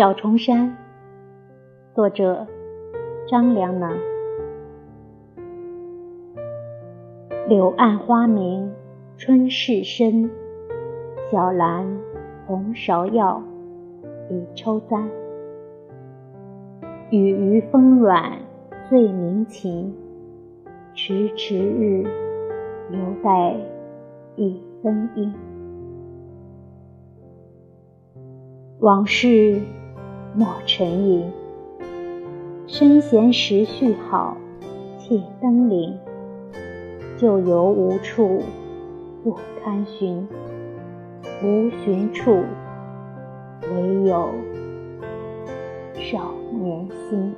小重山，作者张良南。柳暗花明春事深，小兰红芍药已抽簪。雨余风软醉鸣琴，迟迟日，犹待一分阴。往事莫沉吟，身闲时序好，且登临。旧游无处不堪寻，无寻处，唯有少年心。